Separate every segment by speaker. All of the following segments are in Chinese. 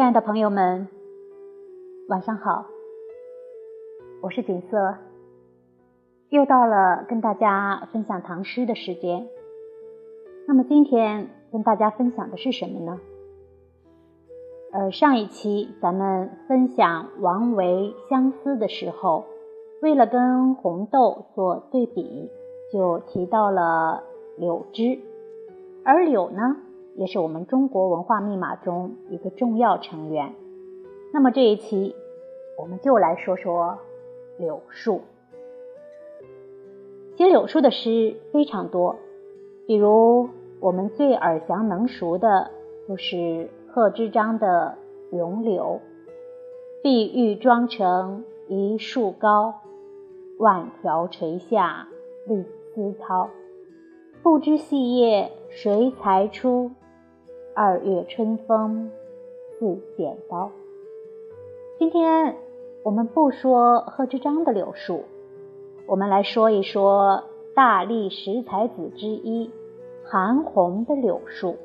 Speaker 1: 亲爱的朋友们，晚上好，我是锦瑟，又到了跟大家分享唐诗的时间。那么今天跟大家分享的是什么呢？呃，上一期咱们分享王维《相思》的时候，为了跟红豆做对比，就提到了柳枝，而柳呢？也是我们中国文化密码中一个重要成员。那么这一期，我们就来说说柳树。写柳树的诗非常多，比如我们最耳详能熟的，就是贺知章的《咏柳》：“碧玉妆成一树高，万条垂下绿丝绦。不知细叶谁裁出？”二月春风似剪刀。今天我们不说贺知章的柳树，我们来说一说大历十才子之一韩翃的柳树。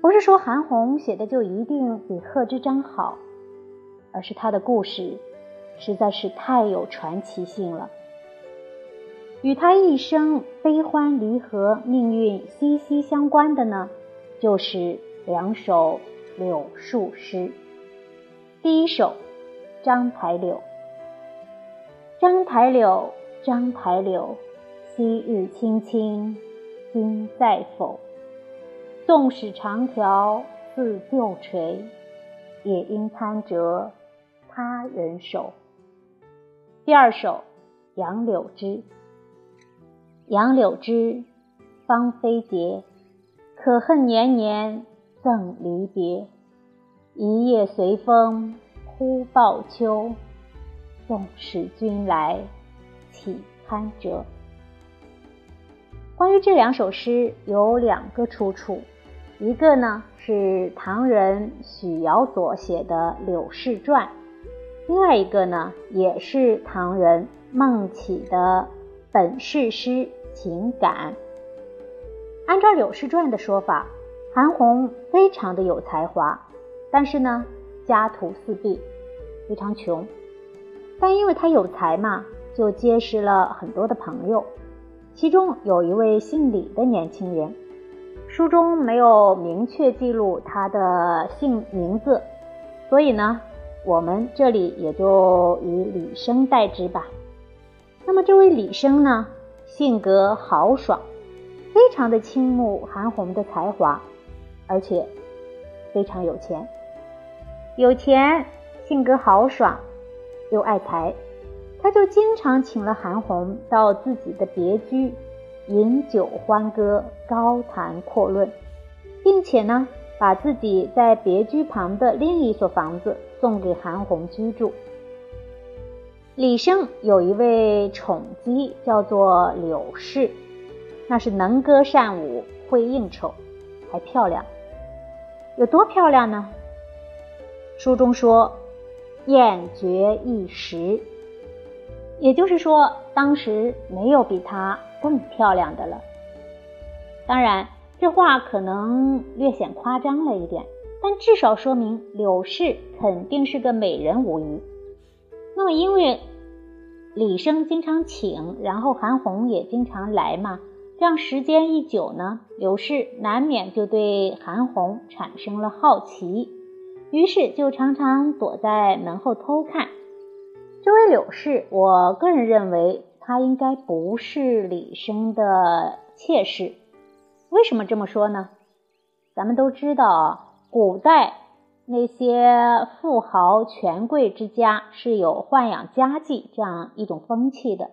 Speaker 1: 不是说韩翃写的就一定比贺知章好，而是他的故事实在是太有传奇性了。与他一生悲欢离合、命运息息相关的呢？就是两首柳树诗。第一首《章台柳》：章台柳，章台柳，昔日青青，今在否？纵使长条似旧垂，也应堪折他人手。第二首《杨柳枝》：杨柳枝，芳菲节。可恨年年赠离别，一夜随风忽报秋。纵使君来岂堪折？关于这两首诗有两个出处，一个呢是唐人许尧所写的《柳氏传》，另外一个呢也是唐人孟起的《本事诗情感》。按照《柳氏传》的说法，韩翃非常的有才华，但是呢，家徒四壁，非常穷。但因为他有才嘛，就结识了很多的朋友，其中有一位姓李的年轻人。书中没有明确记录他的姓名字，所以呢，我们这里也就以李生代之吧。那么这位李生呢，性格豪爽。非常的倾慕韩红的才华，而且非常有钱。有钱，性格豪爽，又爱财，他就经常请了韩红到自己的别居，饮酒欢歌，高谈阔论，并且呢，把自己在别居旁的另一所房子送给韩红居住。李生有一位宠姬，叫做柳氏。那是能歌善舞，会应酬，还漂亮。有多漂亮呢？书中说，艳绝一时。也就是说，当时没有比她更漂亮的了。当然，这话可能略显夸张了一点，但至少说明柳氏肯定是个美人无疑。那么，因为李生经常请，然后韩红也经常来嘛。这样时间一久呢，柳氏难免就对韩红产生了好奇，于是就常常躲在门后偷看。这位柳氏，我个人认为她应该不是李生的妾室。为什么这么说呢？咱们都知道，古代那些富豪权贵之家是有豢养家妓这样一种风气的。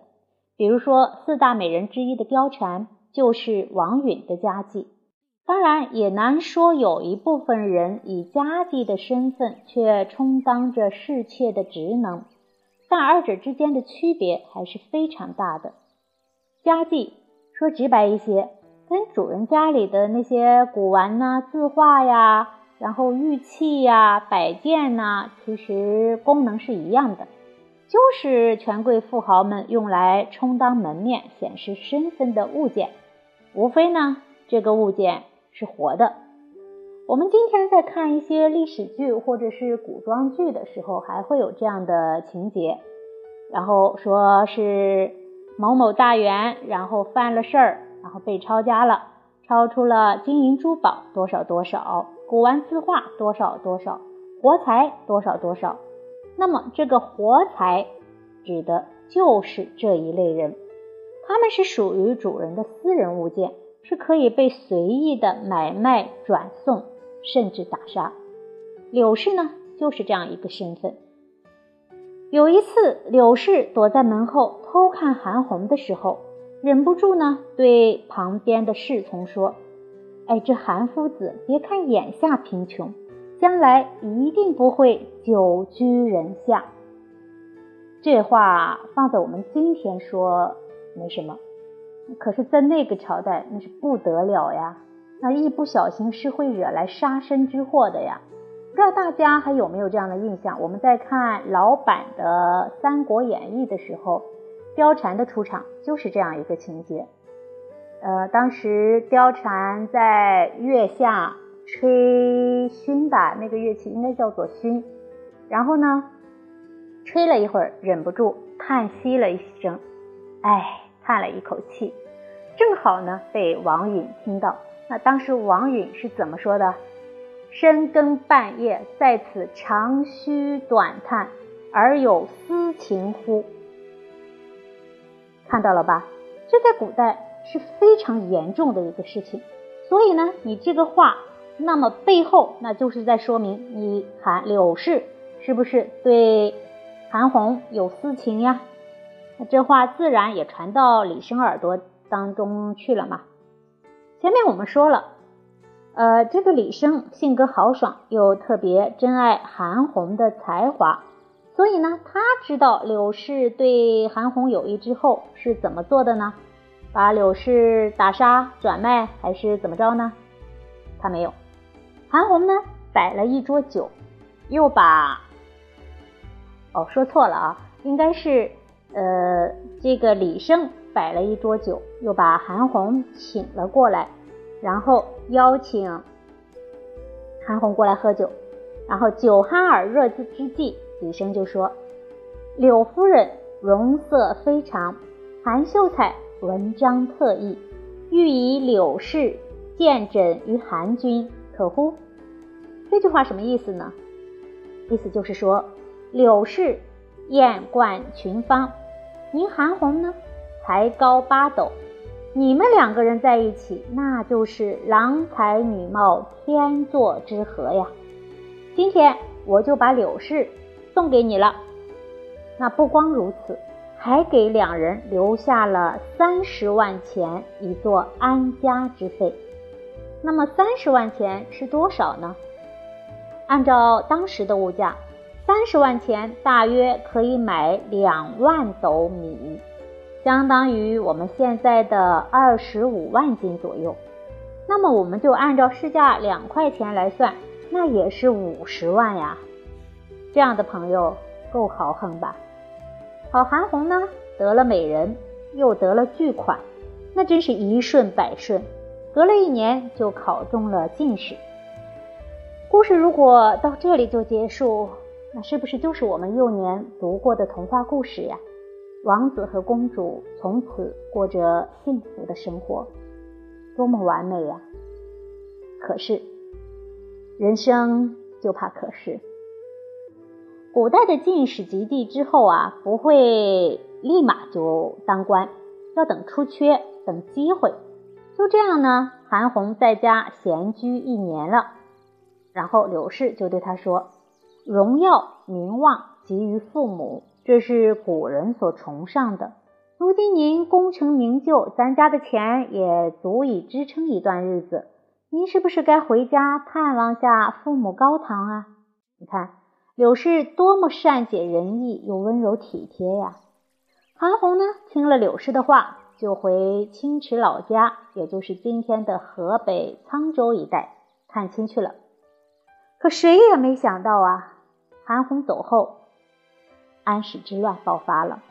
Speaker 1: 比如说，四大美人之一的貂蝉就是王允的家妓。当然，也难说有一部分人以家妓的身份却充当着侍妾的职能，但二者之间的区别还是非常大的。家妓说直白一些，跟主人家里的那些古玩呐、字画呀，然后玉器呀、摆件呐，其实功能是一样的。就是权贵富豪们用来充当门面、显示身份的物件，无非呢，这个物件是活的。我们今天在看一些历史剧或者是古装剧的时候，还会有这样的情节，然后说是某某大员，然后犯了事儿，然后被抄家了，抄出了金银珠宝多少多少，古玩字画多少多少，活财多少多少。那么这个活财指的就是这一类人，他们是属于主人的私人物件，是可以被随意的买卖转送。甚至打杀，柳氏呢就是这样一个身份。有一次，柳氏躲在门后偷看韩红的时候，忍不住呢对旁边的侍从说：“哎，这韩夫子，别看眼下贫穷，将来一定不会久居人下。”这话放在我们今天说没什么，可是，在那个朝代那是不得了呀。那一不小心是会惹来杀身之祸的呀！不知道大家还有没有这样的印象？我们在看老版的《三国演义》的时候，貂蝉的出场就是这样一个情节。呃，当时貂蝉在月下吹埙吧，那个乐器应该叫做埙。然后呢，吹了一会儿，忍不住叹息了一声，哎，叹了一口气，正好呢被王允听到。那当时王允是怎么说的？深更半夜在此长吁短叹，而有私情乎？看到了吧？这在古代是非常严重的一个事情。所以呢，你这个话，那么背后那就是在说明你韩柳氏是不是对韩红有私情呀？那这话自然也传到李生耳朵当中去了嘛。前面我们说了，呃，这个李生性格豪爽，又特别珍爱韩红的才华，所以呢，他知道柳氏对韩红有意之后是怎么做的呢？把柳氏打杀转卖，还是怎么着呢？他没有。韩红呢，摆了一桌酒，又把……哦，说错了啊，应该是呃，这个李生。摆了一桌酒，又把韩红请了过来，然后邀请韩红过来喝酒。然后酒酣耳热之之际，李生就说：“柳夫人容色非常，韩秀才文章特异，欲以柳氏见诊于韩君，可乎？”这句话什么意思呢？意思就是说，柳氏艳冠群芳，您韩红呢？才高八斗，你们两个人在一起，那就是郎才女貌，天作之合呀。今天我就把柳氏送给你了。那不光如此，还给两人留下了三十万钱，以作安家之费。那么三十万钱是多少呢？按照当时的物价，三十万钱大约可以买两万斗米。相当于我们现在的二十五万斤左右，那么我们就按照市价两块钱来算，那也是五十万呀。这样的朋友够豪横吧？好，韩红呢得了美人，又得了巨款，那真是一顺百顺，隔了一年就考中了进士。故事如果到这里就结束，那是不是就是我们幼年读过的童话故事呀？王子和公主从此过着幸福的生活，多么完美呀！可是，人生就怕可是。古代的进士及第之后啊，不会立马就当官，要等出缺，等机会。就这样呢，韩红在家闲居一年了，然后柳氏就对他说：“荣耀名望及于父母。”这是古人所崇尚的。如今您功成名就，咱家的钱也足以支撑一段日子。您是不是该回家探望下父母高堂啊？你看柳氏多么善解人意又温柔体贴呀！韩红呢，听了柳氏的话，就回青池老家，也就是今天的河北沧州一带探亲去了。可谁也没想到啊，韩红走后。安史之乱爆发了，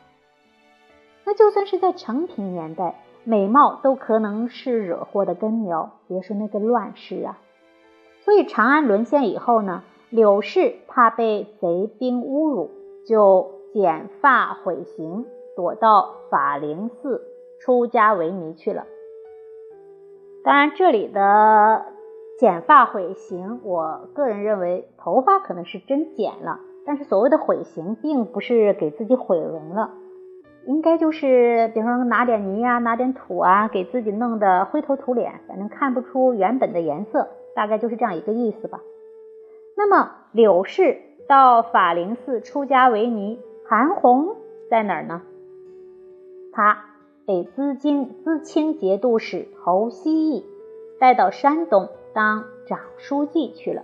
Speaker 1: 那就算是在成平年代，美貌都可能是惹祸的根苗，别说那个乱世啊。所以长安沦陷以后呢，柳氏怕被贼兵侮辱，就剪发毁形，躲到法灵寺出家为尼去了。当然，这里的剪发毁形，我个人认为头发可能是真剪了，但是所谓的毁形，并不是给自己毁容了。应该就是，比方说拿点泥啊，拿点土啊，给自己弄得灰头土脸，反正看不出原本的颜色，大概就是这样一个意思吧。那么柳氏到法灵寺出家为尼，韩红在哪儿呢？他被资京资清节度使侯希义带到山东当长书记去了。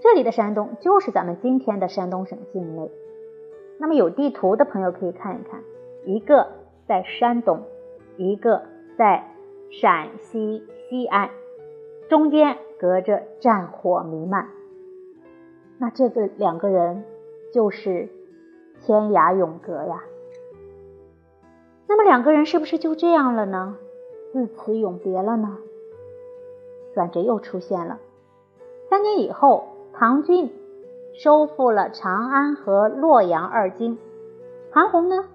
Speaker 1: 这里的山东就是咱们今天的山东省境内。那么有地图的朋友可以看一看。一个在山东，一个在陕西西安，中间隔着战火弥漫。那这个两个人就是天涯永隔呀。那么两个人是不是就这样了呢？自此永别了呢？转折又出现了。三年以后，唐军收复了长安和洛阳二京，韩红呢？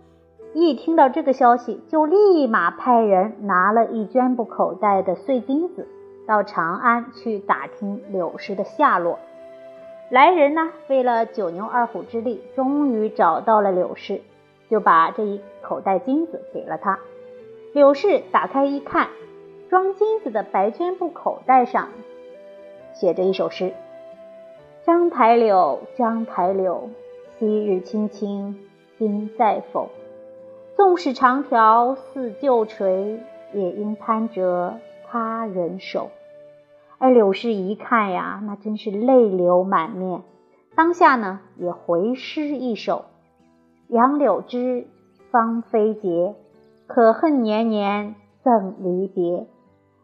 Speaker 1: 一听到这个消息，就立马派人拿了一绢布口袋的碎金子，到长安去打听柳氏的下落。来人呢，费了九牛二虎之力，终于找到了柳氏，就把这一口袋金子给了他。柳氏打开一看，装金子的白绢布口袋上写着一首诗：“章台柳，章台柳，昔日青青今在否？”纵使长条似旧垂，也应攀折他人手。而柳氏一看呀，那真是泪流满面。当下呢，也回诗一首：杨柳枝，芳菲节，可恨年年赠离别。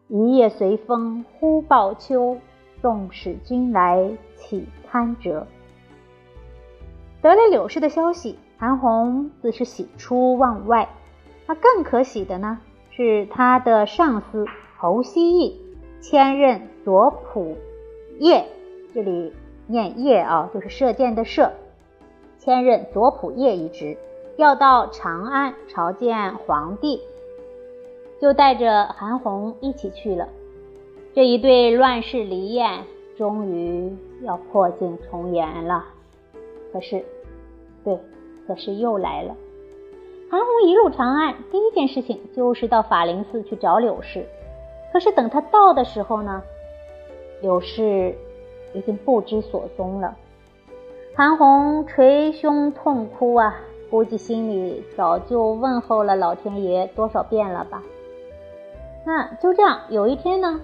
Speaker 1: 一夜随风忽报秋，纵使君来岂堪折？得了柳氏的消息。韩红自是喜出望外，那更可喜的呢，是他的上司侯希义迁任左仆射，这里念叶啊，就是射箭的射，迁任左仆射一职，调到长安朝见皇帝，就带着韩红一起去了。这一对乱世离艳，终于要破镜重圆了。可是，对。可是又来了。韩红一路长安，第一件事情就是到法灵寺去找柳氏。可是等他到的时候呢，柳氏已经不知所踪了。韩红捶胸痛哭啊，估计心里早就问候了老天爷多少遍了吧。那就这样，有一天呢，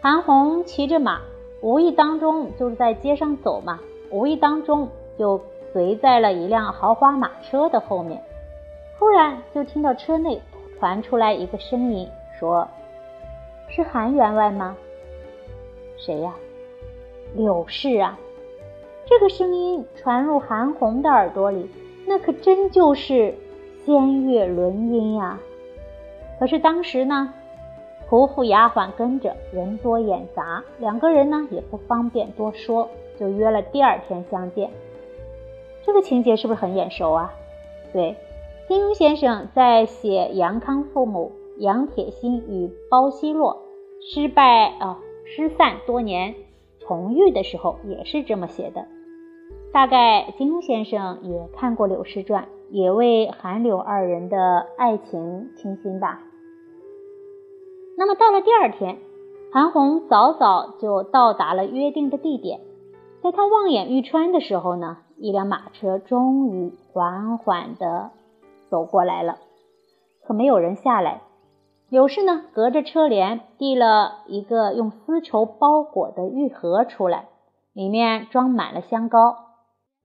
Speaker 1: 韩红骑着马，无意当中就是在街上走嘛，无意当中就。随在了一辆豪华马车的后面，突然就听到车内传出来一个声音，说：“是韩员外吗？谁呀？柳氏啊！”这个声音传入韩红的耳朵里，那可真就是仙乐轮音呀。可是当时呢，仆妇丫鬟跟着，人多眼杂，两个人呢也不方便多说，就约了第二天相见。这个情节是不是很眼熟啊？对，金庸先生在写杨康父母杨铁心与包惜洛失败啊失散多年重遇的时候，也是这么写的。大概金庸先生也看过《柳氏传》，也为韩柳二人的爱情倾心吧。那么到了第二天，韩红早早就到达了约定的地点，在他望眼欲穿的时候呢。一辆马车终于缓缓地走过来了，可没有人下来。柳氏呢，隔着车帘递了一个用丝绸包裹的玉盒出来，里面装满了香膏，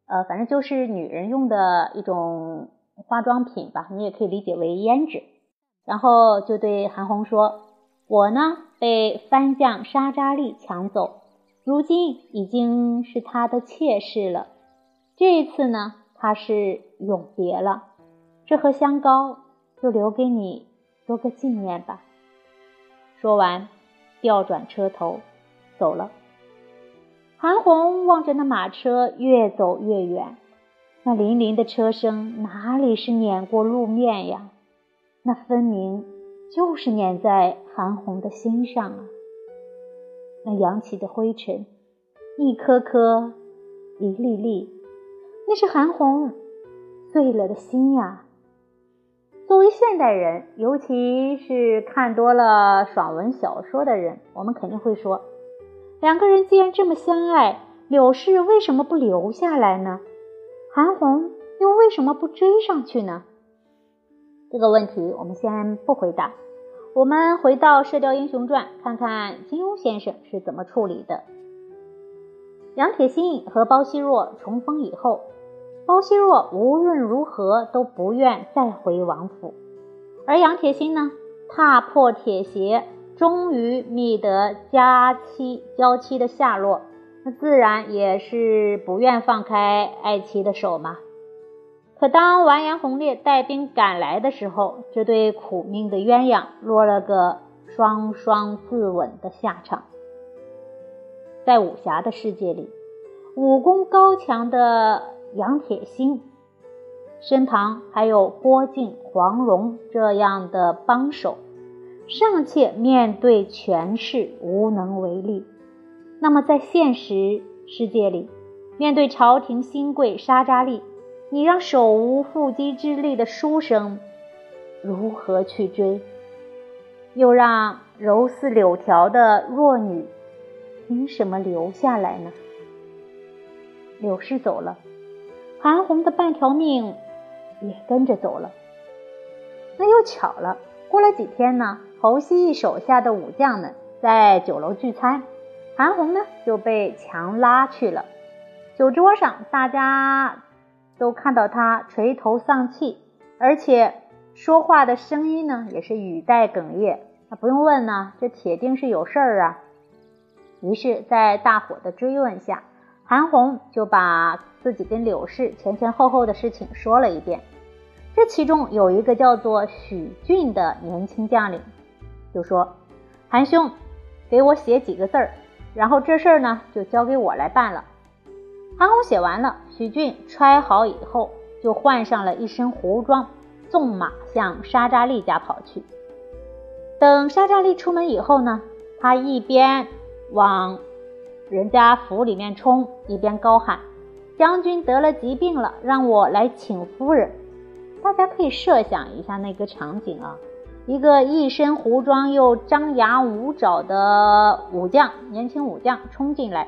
Speaker 1: 呃，反正就是女人用的一种化妆品吧，你也可以理解为胭脂。然后就对韩红说：“我呢，被番将沙扎利抢走，如今已经是他的妾室了。”这一次呢，他是永别了，这盒香膏就留给你做个纪念吧。说完，调转车头走了。韩红望着那马车越走越远，那粼粼的车声哪里是碾过路面呀？那分明就是碾在韩红的心上啊！那扬起的灰尘，一颗颗，一粒粒，那是韩红碎了的心呀。作为现代人，尤其是看多了爽文小说的人，我们肯定会说：两个人既然这么相爱，柳氏为什么不留下来呢？韩红又为什么不追上去呢？这个问题我们先不回答，我们回到《射雕英雄传》，看看金庸先生是怎么处理的。杨铁心和包惜弱重逢以后。包惜弱无论如何都不愿再回王府，而杨铁心呢，踏破铁鞋，终于觅得佳妻娇妻的下落，那自然也是不愿放开爱妻的手嘛。可当完颜洪烈带兵赶来的时候，这对苦命的鸳鸯落了个双双自刎的下场。在武侠的世界里，武功高强的。杨铁心身旁还有郭靖、黄蓉这样的帮手，尚且面对权势无能为力。那么在现实世界里，面对朝廷新贵沙扎利，你让手无缚鸡之力的书生如何去追？又让柔似柳条的弱女凭什么留下来呢？柳氏走了。韩红的半条命也跟着走了。那又巧了，过了几天呢，侯希义手下的武将们在酒楼聚餐，韩红呢就被强拉去了。酒桌上，大家都看到他垂头丧气，而且说话的声音呢也是语带哽咽。那不用问呢，这铁定是有事儿啊。于是，在大伙的追问下，韩红就把。自己跟柳氏前前后后的事情说了一遍，这其中有一个叫做许俊的年轻将领，就说：“韩兄，给我写几个字儿，然后这事儿呢就交给我来办了。”韩红写完了，许俊揣好以后，就换上了一身胡装，纵马向沙扎利家跑去。等沙扎利出门以后呢，他一边往人家府里面冲，一边高喊。将军得了疾病了，让我来请夫人。大家可以设想一下那个场景啊，一个一身胡装又张牙舞爪的武将，年轻武将冲进来，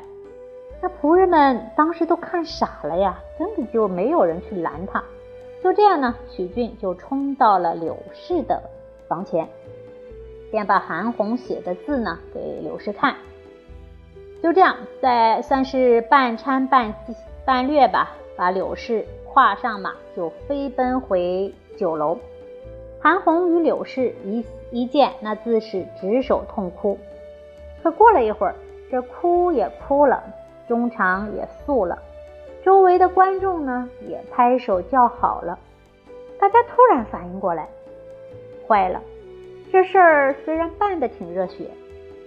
Speaker 1: 那仆人们当时都看傻了呀，根本就没有人去拦他。就这样呢，许俊就冲到了柳氏的房前，便把韩红写的字呢给柳氏看。就这样，在算是半搀半。半略吧，把柳氏跨上马，就飞奔回酒楼。韩红与柳氏一一见，那自是执手痛哭。可过了一会儿，这哭也哭了，中场也诉了，周围的观众呢也拍手叫好了。大家突然反应过来，坏了，这事儿虽然办得挺热血，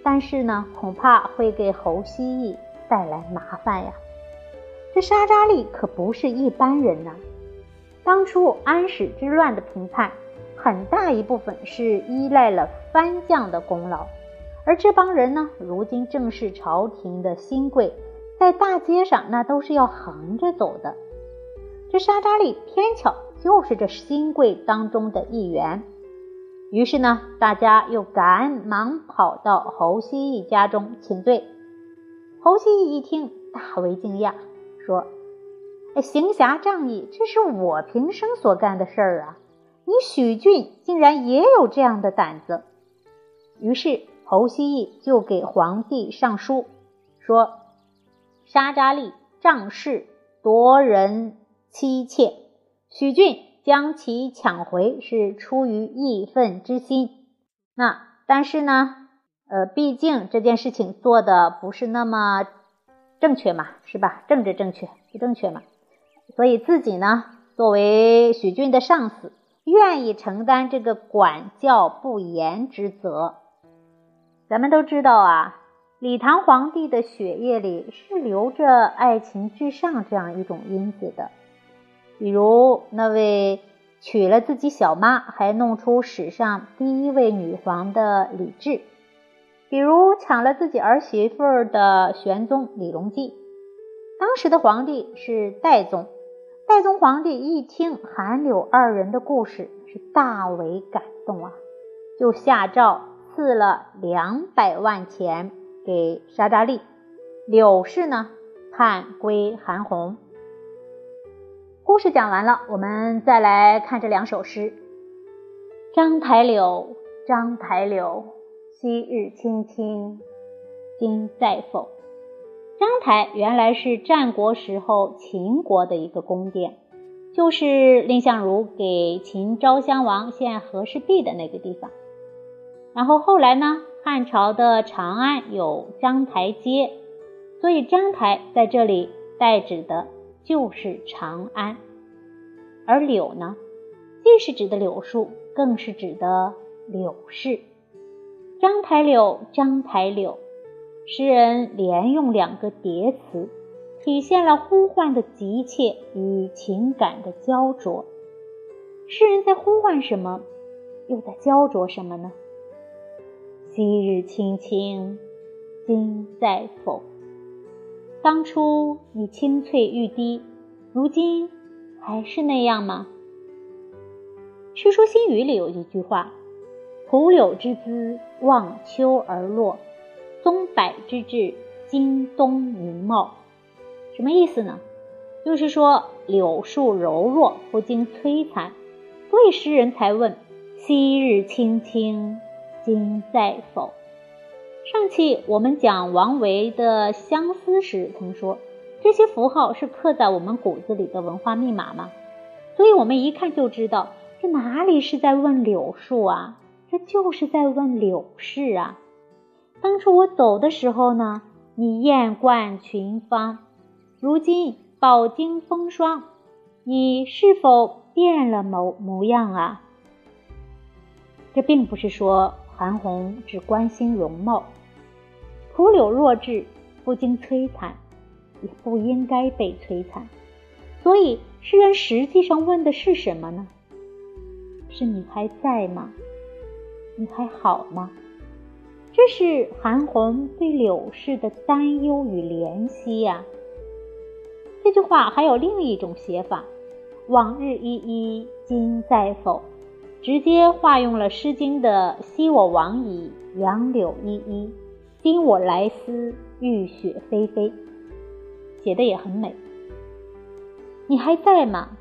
Speaker 1: 但是呢，恐怕会给侯希义带来麻烦呀。这沙扎利可不是一般人呐！当初安史之乱的平叛，很大一部分是依赖了藩将的功劳，而这帮人呢，如今正是朝廷的新贵，在大街上那都是要横着走的。这沙扎利偏巧就是这新贵当中的一员，于是呢，大家又赶忙跑到侯希义家中请罪。侯希义一听，大为惊讶。说：“哎，行侠仗义，这是我平生所干的事儿啊！你许俊竟然也有这样的胆子。”于是侯希义就给皇帝上书，说：“沙扎利仗势夺人妻妾，许俊将其抢回是出于义愤之心。那但是呢，呃，毕竟这件事情做的不是那么……”正确嘛，是吧？政治正确不正确嘛？所以自己呢，作为许俊的上司，愿意承担这个管教不严之责。咱们都知道啊，李唐皇帝的血液里是流着爱情至上这样一种因子的，比如那位娶了自己小妈还弄出史上第一位女皇的李治，比如抢了自己儿媳妇的玄宗李隆基。当时的皇帝是代宗，代宗皇帝一听韩柳二人的故事，是大为感动啊，就下诏赐了两百万钱。给沙扎利，柳氏呢判归韩红。故事讲完了，我们再来看这两首诗：章台柳，章台柳，昔日青青，今在否？章台原来是战国时候秦国的一个宫殿，就是蔺相如给秦昭襄王献和氏璧的那个地方。然后后来呢？汉朝的长安有章台街，所以章台在这里代指的就是长安。而柳呢，既是指的柳树，更是指的柳氏。章台柳，章台柳，诗人连用两个叠词，体现了呼唤的急切与情感的焦灼。诗人在呼唤什么，又在焦灼什么呢？昔日青青，今在否？当初你青翠欲滴，如今还是那样吗？《世说新语》里有一句话：“蒲柳之姿，望秋而落；松柏之质，经冬明茂。”什么意思呢？就是说柳树柔弱，不经摧残，所以诗人才问：“昔日青青。”今在否？上期我们讲王维的相思时，曾说这些符号是刻在我们骨子里的文化密码吗？所以我们一看就知道，这哪里是在问柳树啊？这就是在问柳氏啊！当初我走的时候呢，你艳冠群芳；如今饱经风霜，你是否变了模模样啊？这并不是说。韩红只关心容貌，蒲柳弱质，不经摧残，也不应该被摧残。所以，诗人实际上问的是什么呢？是你还在吗？你还好吗？这是韩红对柳氏的担忧与怜惜呀。这句话还有另一种写法：往日依依，今在否？直接化用了《诗经》的“昔我往矣，杨柳依依；今我来思，雨雪霏霏”，写的也很美。你还在吗？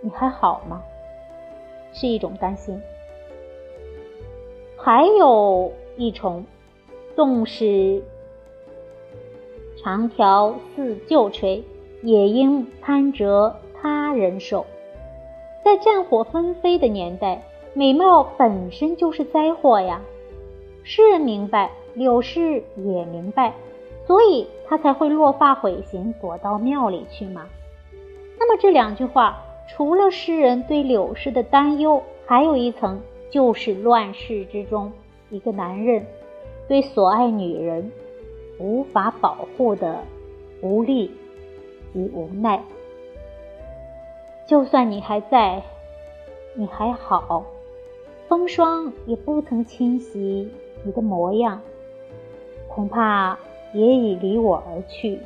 Speaker 1: 你还好吗？是一种担心。还有一重，纵使长条似旧垂，也应攀折他人手。在战火纷飞的年代，美貌本身就是灾祸呀。诗人明白，柳氏也明白，所以他才会落发悔行，躲到庙里去嘛。那么这两句话，除了诗人对柳氏的担忧，还有一层，就是乱世之中一个男人对所爱女人无法保护的无力与无奈。就算你还在，你还好，风霜也不曾侵袭你的模样，恐怕也已离我而去，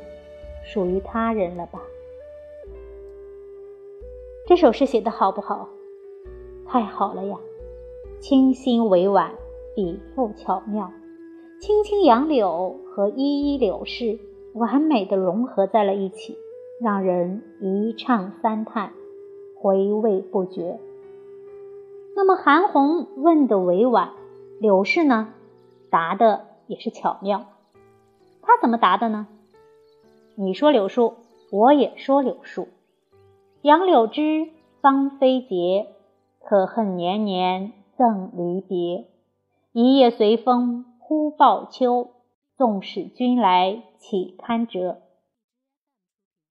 Speaker 1: 属于他人了吧？这首诗写的好不好？太好了呀！清新委婉，笔赋巧妙，青青杨柳和依依柳氏完美的融合在了一起，让人一唱三叹。回味不绝。那么韩红问的委婉，柳氏呢答的也是巧妙。他怎么答的呢？你说柳树，我也说柳树。杨柳枝，芳菲节，可恨年年赠离别。一夜随风忽报秋，纵使君来岂堪折？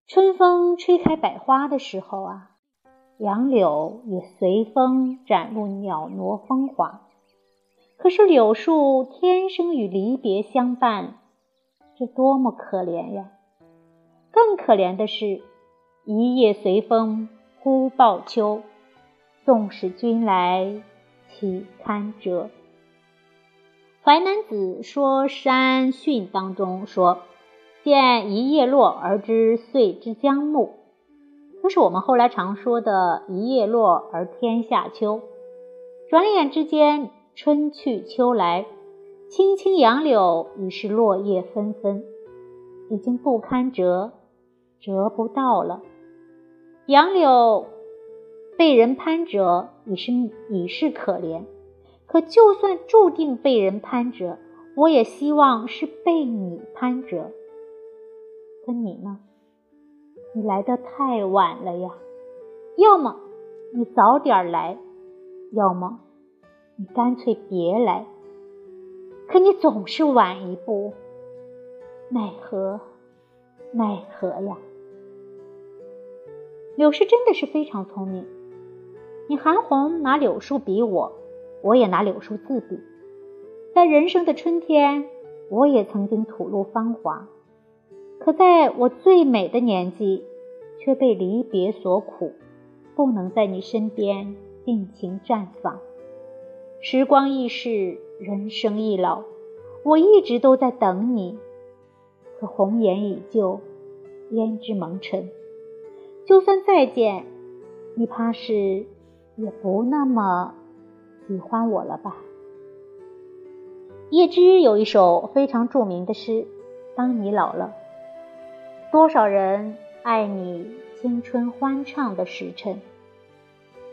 Speaker 1: 春风吹开百花的时候啊。杨柳也随风展露袅娜风华，可是柳树天生与离别相伴，这多么可怜呀！更可怜的是，一夜随风忽报秋，纵使君来岂堪折？《淮南子·说山训》当中说：“见一叶落而知岁之将暮。”就是我们后来常说的“一叶落而天下秋”。转眼之间，春去秋来，青青杨柳已是落叶纷纷，已经不堪折。折不到了，杨柳被人攀折已是已是可怜，可就算注定被人攀折，我也希望是被你攀折。可你呢？你来的太晚了呀！要么你早点来，要么你干脆别来。可你总是晚一步，奈何？奈何呀！柳氏真的是非常聪明。你韩红拿柳树比我，我也拿柳树自比。在人生的春天，我也曾经吐露芳华，可在我最美的年纪，却被离别所苦，不能在你身边尽情绽放。时光易逝，人生易老，我一直都在等你。可红颜已旧，胭脂蒙尘。就算再见，你怕是也不那么喜欢我了吧？叶芝有一首非常著名的诗《当你老了》，多少人爱你青春欢畅的时辰，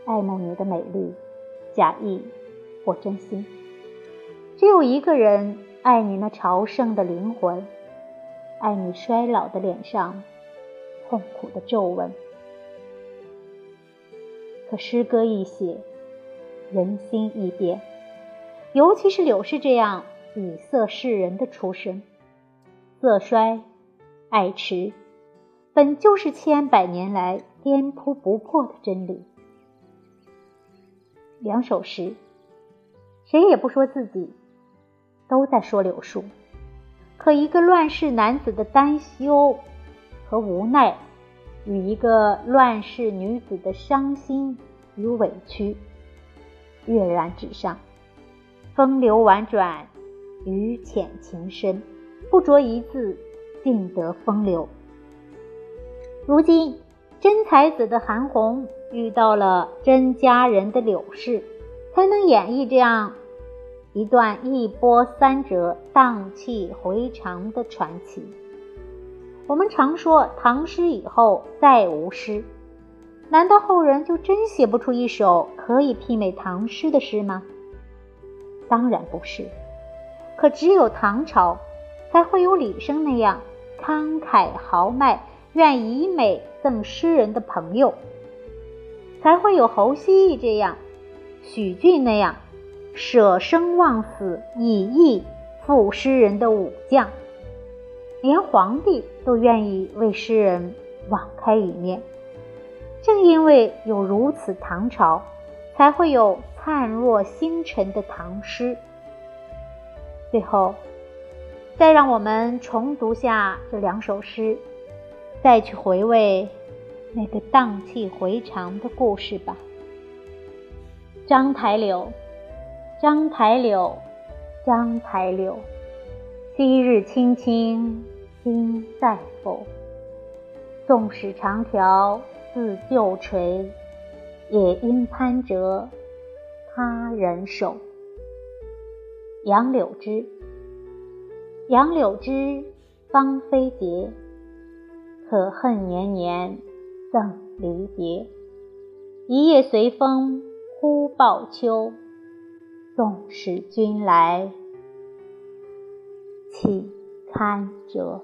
Speaker 1: 爱慕你的美丽，假意或真心；只有一个人爱你那朝圣的灵魂。爱你衰老的脸上痛苦的皱纹，可诗歌一写，人心易变，尤其是柳氏这样以色示人的出身，色衰，爱迟，本就是千百年来颠扑不破的真理。两首诗，谁也不说自己，都在说柳树。可一个乱世男子的担忧和无奈，与一个乱世女子的伤心与委屈，跃然纸上。风流婉转，语浅情深，不着一字，尽得风流。如今真才子的韩红遇到了真佳人的柳氏，才能演绎这样。一段一波三折、荡气回肠的传奇。我们常说唐诗以后再无诗，难道后人就真写不出一首可以媲美唐诗的诗吗？当然不是。可只有唐朝，才会有李生那样慷慨豪迈、愿以美赠诗人的朋友，才会有侯希逸这样、许俊那样。舍生忘死以义赴诗人的武将，连皇帝都愿意为诗人网开一面。正因为有如此唐朝，才会有灿若星辰的唐诗。最后，再让我们重读下这两首诗，再去回味那个荡气回肠的故事吧。章台柳。章台柳，章台柳，昔日青青今在否？纵使长条似旧垂，也应攀折他人手。杨柳枝，杨柳枝芳菲节，可恨年年赠离别。一夜随风忽报秋。纵使君来，岂堪折？